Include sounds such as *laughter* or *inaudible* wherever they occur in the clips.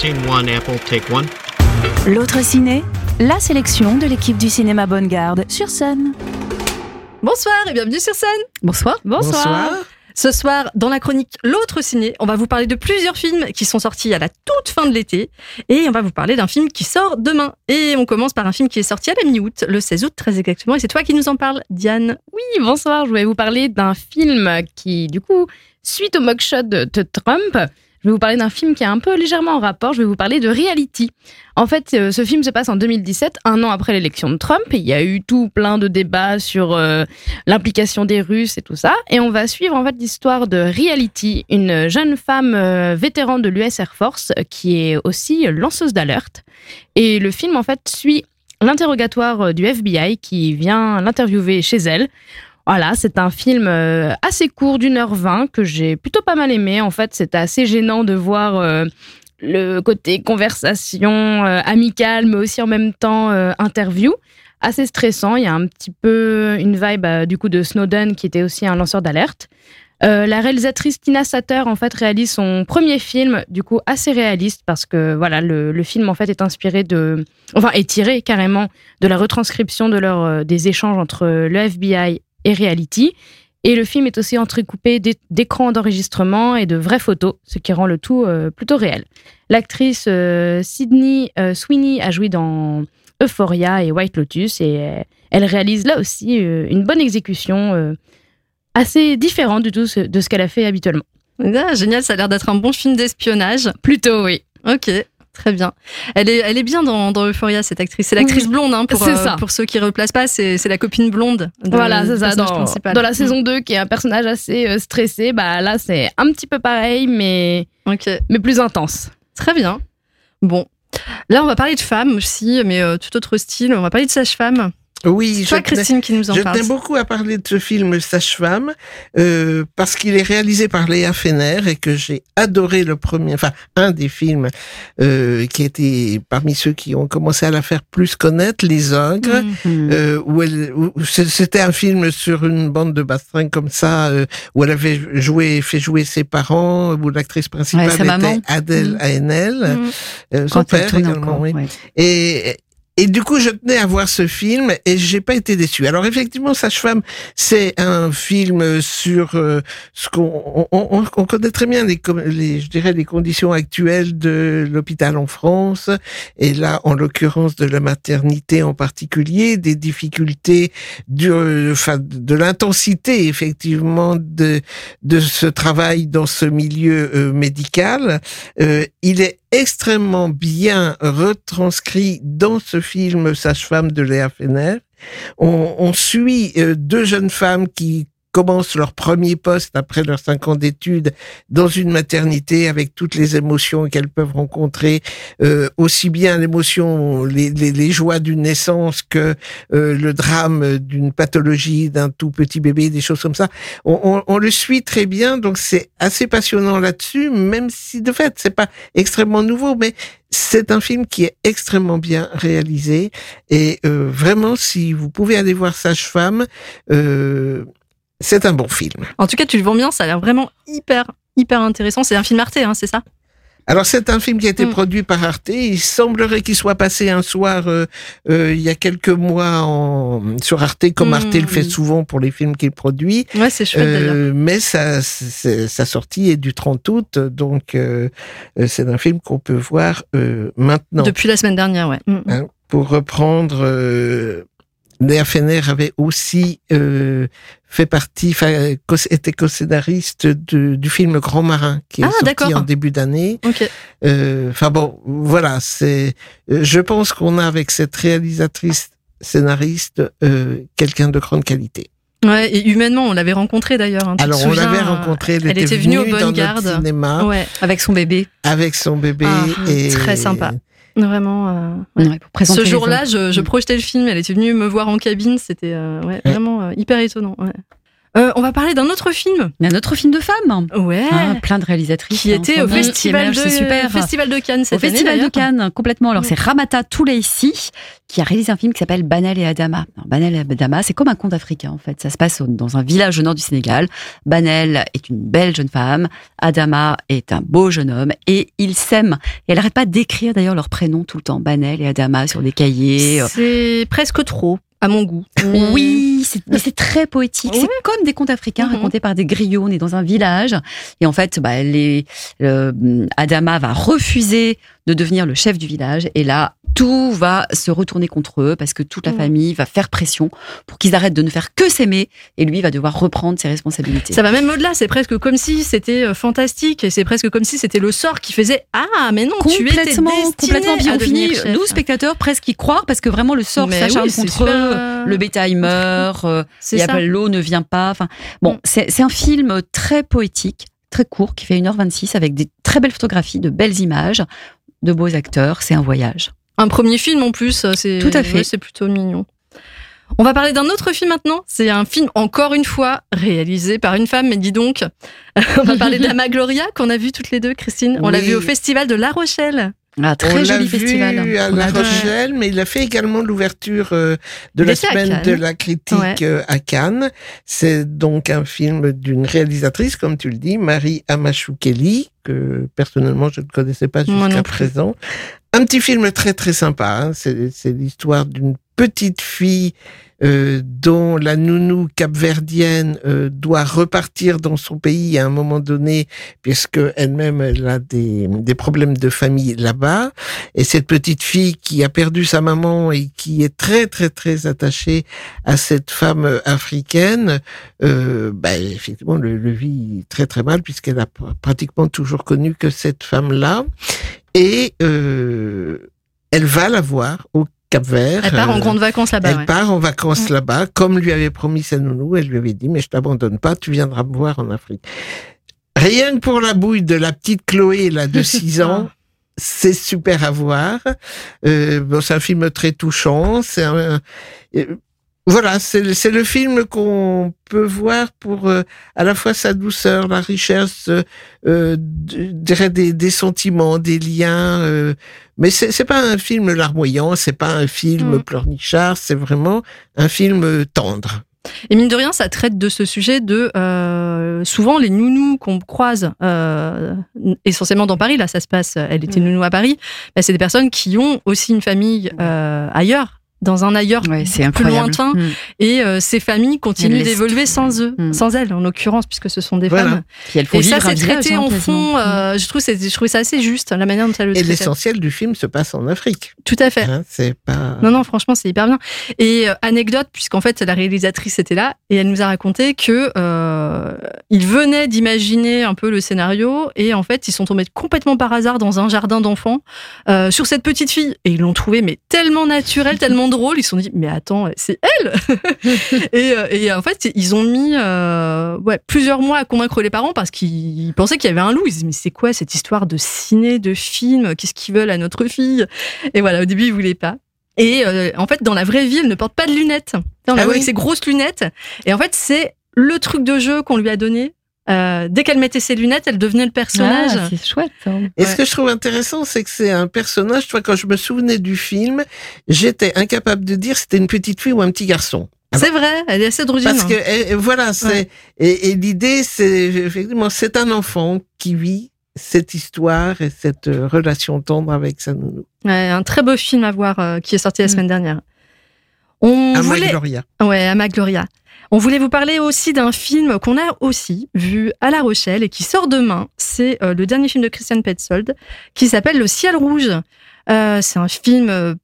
Scene one, Apple, take one. L'autre ciné, la sélection de l'équipe du cinéma Bonne Garde sur scène. Bonsoir et bienvenue sur scène. Bonsoir. Bonsoir. Ce soir, dans la chronique L'autre ciné, on va vous parler de plusieurs films qui sont sortis à la toute fin de l'été et on va vous parler d'un film qui sort demain. Et on commence par un film qui est sorti à la mi-août, le 16 août très exactement. Et c'est toi qui nous en parles, Diane. Oui, bonsoir. Je voulais vous parler d'un film qui, du coup, suite au mugshot de, de Trump, je vais vous parler d'un film qui est un peu légèrement en rapport. Je vais vous parler de Reality. En fait, euh, ce film se passe en 2017, un an après l'élection de Trump. Et il y a eu tout plein de débats sur euh, l'implication des Russes et tout ça. Et on va suivre en fait l'histoire de Reality, une jeune femme euh, vétéran de l'US Air Force qui est aussi lanceuse d'alerte. Et le film en fait suit l'interrogatoire du FBI qui vient l'interviewer chez elle. Voilà, c'est un film euh, assez court d'une heure vingt que j'ai plutôt pas mal aimé. En fait, c'était assez gênant de voir euh, le côté conversation euh, amicale, mais aussi en même temps interview. Assez stressant. Il y a un petit peu une vibe du coup de Snowden qui était aussi un lanceur d'alerte. la réalisatrice Tina Satter en fait réalise son premier film du coup assez réaliste parce que voilà le, film en fait est inspiré de enfin est tiré carrément de la retranscription de leur des échanges entre le FBI et reality. Et le film est aussi entrecoupé d'écrans d'enregistrement et de vraies photos, ce qui rend le tout euh, plutôt réel. L'actrice euh, Sydney euh, Sweeney a joué dans Euphoria et White Lotus et elle réalise là aussi une bonne exécution assez différente du tout de ce qu'elle a fait habituellement. Ah, génial, ça a l'air d'être un bon film d'espionnage. Plutôt, oui. Ok. Très bien. Elle est, elle est bien dans, dans Euphoria, cette actrice. C'est l'actrice blonde, hein, pour, euh, pour ceux qui ne replacent pas, c'est la copine blonde. voilà, c'est ça. Dans, dans, la saison 2, qui est un personnage assez euh, stressé, bah là, c'est un petit peu pareil, mais, mais plus intense. Très bien. Bon. Là, on va parler de femmes aussi, mais euh, tout autre style. On va parler de sage-femme. Oui, toi, Christine, qui nous en je parle. Je tenais beaucoup à parler de ce film Sage-Femme euh, parce qu'il est réalisé par Léa Fener et que j'ai adoré le premier, enfin un des films euh, qui était parmi ceux qui ont commencé à la faire plus connaître, Les Ogres, mhm. euh, où, elle, c'était un film sur une bande de bastringues comme ça euh, où elle avait joué, fait jouer ses parents, où l'actrice principale était Adèle. Haenel, mmh. son père également, oui. Et et du coup, je tenais à voir ce film et j'ai pas été déçu. Alors effectivement, Sage-femme, c'est un film sur euh, ce qu'on on, on, connaît très bien les, les, je dirais les conditions actuelles de l'hôpital en France et là, en l'occurrence de la maternité en particulier, des difficultés du, enfin, de l'intensité effectivement de de ce travail dans ce milieu euh, médical. Euh, il est extrêmement bien retranscrit dans ce film Sage-femme de Léa Fener. On, on suit euh, deux jeunes femmes qui commencent leur premier poste après leurs cinq ans d'études dans une maternité avec toutes les émotions qu'elles peuvent rencontrer, euh, aussi bien l'émotion, les, les, les, joies d'une naissance que euh, le drame d'une pathologie d'un tout petit bébé, des choses comme ça. On, on, on le suit très bien, donc c'est assez passionnant là-dessus, même si de fait c'est pas extrêmement nouveau, mais c'est un film qui est extrêmement bien réalisé et euh, vraiment si vous pouvez aller voir Sage Femme, euh, c'est un bon film. En tout cas, tu le vends bien, ça a l'air vraiment hyper, hyper intéressant. C'est un film Arte, hein, c'est ça? Alors c'est un film qui a été mm. produit par Arte. Il semblerait qu'il soit passé un soir euh, euh, il y a quelques mois en, sur Arte, comme Arte le fait mm. souvent pour les films qu'il produit. Ouais, c'est chouette euh, Mais sa, sa sortie est du 30 août, donc c'est un film qu'on peut voir maintenant. Depuis la semaine dernière, ouais. Mm. Hein, pour reprendre Léa Fener avait aussi euh, fait partie, était co-scénariste du film Grand Marin qui est ah, sorti en début d'année. Euh, enfin bon, voilà, c'est. Euh, je pense qu'on a avec cette réalisatrice scénariste quelqu'un de grande qualité. Ouais, et humainement, on l'avait rencontrée d'ailleurs. Hein, Alors on l'avait rencontrée, elle, elle, était venue, au Bonne Garde, cinéma, ouais, avec son bébé. Avec son bébé. Ah, et très sympa. Vraiment. Euh, Ce jour-là, je, je, mm. projetais le film. Elle était venue me voir en cabine. C'était euh, ouais, vraiment euh, hyper étonnant. Euh, on va parler d'un autre film. Il y a un autre film de femmes. Ouais. Hein, plein de réalisatrices. qui hein, était au qui festival de, super. festival de Cannes cette Au Festival année. de Cannes, complètement. Alors, c'est Ramata Toulaissi qui a réalisé un film qui s'appelle Banal et Adama. Alors, Banal et Adama, c'est comme un conte africain, en fait. Ça se passe dans un village au nord du Sénégal. Banal est une belle jeune femme. Adama est un beau jeune homme. Et ils s'aiment. Et elle n'arrête pas d'écrire, d'ailleurs, leurs prénoms tout le temps. Banal et Adama sur des cahiers. C'est presque trop, à mon goût. Oui, c'est- mais c'est très poétique. Ouais. C'est comme des contes africains Mhm. racontés par des griots. On est dans un village. Et en fait, bah, les, euh, Adama va refuser de devenir le chef du village. Et là, tout va se retourner contre eux parce que toute la Mhm. famille va faire pression pour qu'ils arrêtent de ne faire que s'aimer. Et lui va devoir reprendre ses responsabilités. Ça va même au-delà, c'est presque comme si c'était euh, fantastique et c'est presque comme si c'était le sort qui faisait Ah, mais non, tu étais complètement, destiné complètement. Puis on finit, chef. nous spectateurs, presque y croire parce que vraiment le sort s'acharne oui, contre super, eux. euh, Le bétail meurt. euh, l'eau ne vient pas. Enfin, bon, Mm. c'est c'est un film très poétique, très court, qui fait 1h26 avec des très belles photographies, de belles images, de beaux acteurs. C'est un voyage. Un premier film en plus, euh, c'est Tout à fait. ouais, c'est plutôt mignon. On va parler d'un autre film maintenant. C'est un film, encore une fois, réalisé par une femme, mais dis donc. *laughs* On va parler d'Ama Gloria, qu'on a vu toutes les deux, Christine. On l'a vu au Festival de La Rochelle. Ah, On très l'a joli vu festival. à On La. Rochelle, mais il a fait également l'ouverture euh, de Il la semaine de la critique Ouais. euh, à Cannes. C'est donc un film d'une réalisatrice, comme tu le dis, Marie Amachoukeli, que personnellement je ne connaissais pas jusqu'à présent. Un petit film très très sympa. hein. C'est l'histoire d'une petite fille euh, dont la nounou capverdienne euh, doit repartir dans son pays à un moment donné, puisque elle-même elle a des, des problèmes de famille là-bas. Et cette petite fille qui a perdu sa maman et qui est très très très attachée à cette femme euh, africaine, euh, bah, effectivement le, le vit très très mal puisqu'elle a pr- pratiquement toujours connu que cette femme-là. Et euh, elle va la voir au Cap-Vert. Elle part en Euh, grande vacances là-bas. elle ouais. part en vacances Mm. là-bas, comme lui avait promis sa nounou. Elle lui avait dit, mais je t'abandonne pas, tu viendras me voir en Afrique. Rien que pour la bouille de la petite Chloé, là, de *laughs* 6 ans, c'est super à voir. Euh, bon, c'est un film très touchant. C'est un, euh, voilà, c'est le- film qu'on peut voir pour euh, à la fois sa douceur, la richesse, euh, dirais des, des sentiments, des liens. euh, mais c'est pas un film larmoyant, c'est pas un film Mm. pleurnichard, c'est vraiment un film euh, tendre. Et mine de rien, ça traite de ce sujet de euh, souvent les nounous qu'on croise euh, essentiellement dans Paris. Là, ça se passe. Elle était Mm. nounou à Paris. bah, c'est des personnes qui ont aussi une famille euh, ailleurs, dans un ailleurs Ouais, c'est plus incroyable. lointain. Mm. Et euh, ces familles continuent d'évoluer sans eux, Mm. sans elles en l'occurrence, puisque ce sont des Voilà. femmes. Puis Et ça, c'est traité hein, en fond. euh, je trouve, c'est- je trouvais ça assez juste la manière dont elle le Et traitait. l'essentiel du film se passe en Afrique. Tout à fait. Hein, c'est pas. Non, non, franchement, c'est hyper bien. Et euh, anecdote, puisqu'en fait, la réalisatrice était là et elle nous a raconté que euh, ils venaient d'imaginer un peu le scénario et en fait, ils sont tombés complètement par hasard dans un jardin d'enfants euh, sur cette petite fille et ils l'ont trouvée mais tellement naturelle, *laughs* tellement drôle. Ils se sont dit mais attends, c'est elle. *laughs* et, euh, et en fait, ils ont mis euh, ouais, plusieurs mois à convaincre les parents parce qu'ils pensaient qu'il y avait un loup. Ils se disaient mais c'est quoi cette histoire de ciné, de film? Qu'est-ce qu'ils veulent à notre fille? Et voilà, au début, ils voulaient pas. Et euh, en fait, dans la vraie vie, elle ne porte pas de lunettes. On la Ah voit oui avec ses grosses lunettes. Et en fait, c'est le truc de jeu qu'on lui a donné. Euh, dès qu'elle mettait ses lunettes, elle devenait le personnage. Ah, c'est chouette. hein. Et Ouais. ce que je trouve intéressant, c'est que c'est un personnage, tu vois, quand je me souvenais du film, j'étais incapable de dire si c'était une petite fille ou un petit garçon. c'est vrai, elle est assez drôle. Parce que eh, voilà, c'est Ouais. et, et l'idée, c'est effectivement, c'est un enfant qui vit cette histoire et cette euh, relation tendre avec sa nounou. Ouais, un très beau film à voir euh, qui est sorti la Mm. semaine dernière. On voulait... Gloria. Ouais, Ama Gloria. On voulait vous parler aussi d'un film qu'on a aussi vu à La Rochelle et qui sort demain. C'est euh, le dernier film de Christian Petzold qui s'appelle Le ciel rouge. Euh, c'est un film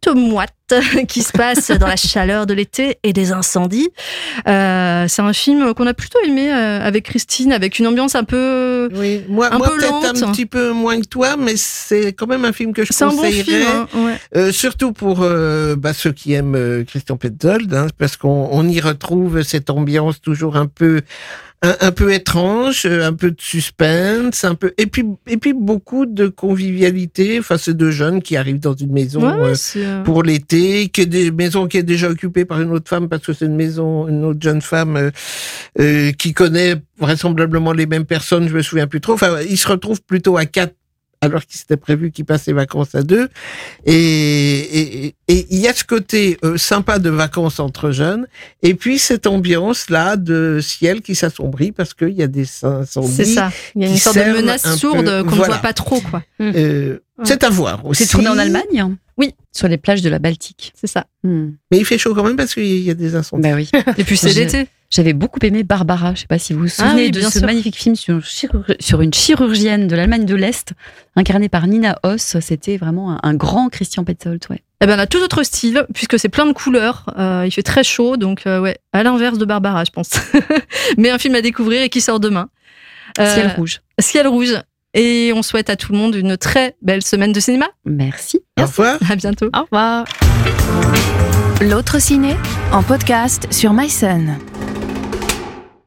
plutôt moite *laughs* qui se passe dans la chaleur de l'été et des incendies. Euh, c'est un film qu'on a plutôt aimé euh, avec Christine, avec une ambiance un peu. Oui, moi, Un moi peu peut-être lente. un petit peu moins que toi, mais c'est quand même un film que je un bon conseillerais. film. hein, ouais. Euh, surtout pour euh, bah, ceux qui aiment Christian Petzold, hein, parce qu'on on y retrouve cette ambiance toujours un peu un, un peu étrange, euh, un peu de suspense, un peu et puis et puis beaucoup de convivialité. Enfin, c'est deux jeunes qui arrivent dans une maison Ouais, euh, euh, pour l'été, qui est des maisons qui est déjà occupée par une autre femme parce que c'est une maison, une autre jeune femme euh, euh, qui connaît vraisemblablement les mêmes personnes. Je me souviens plus trop. Enfin, ils se retrouvent plutôt à quatre alors qu'il s'était prévu qu'ils passent les vacances à deux. Et et- et il y a ce côté euh, sympa de vacances entre jeunes, et puis cette ambiance là de ciel qui s'assombrit parce qu'il y a des incendies. c'est ça. Il y a une sorte de menace un sourde qu'on ne voit pas trop, quoi. Euh, c'est à voir aussi. C'est tourné en Allemagne Oui. Sur les plages de la Baltique. C'est ça. Mais il fait chaud quand même parce qu'il y a des incendies. Bah oui. *laughs* Et puis c'est l'été. J'avais beaucoup aimé Barbara. Je sais pas si vous vous Ah souvenez oui, de ce sûr. magnifique film sur, une chirurgienne de l'Allemagne de l'Est, incarnée par Nina Hoss. C'était vraiment un, un grand Christian Petzold. Ouais. Eh ben, on a tout autre style, puisque c'est plein de couleurs. euh, il fait très chaud, donc euh, ouais, à l'inverse de Barbara, je pense. *laughs* Mais un film à découvrir et qui sort demain. Euh, Ciel rouge. Ciel rouge. Et on souhaite à tout le monde une très belle semaine de cinéma. Merci. Au revoir. À bientôt. Au revoir. L'autre ciné en podcast sur MySun.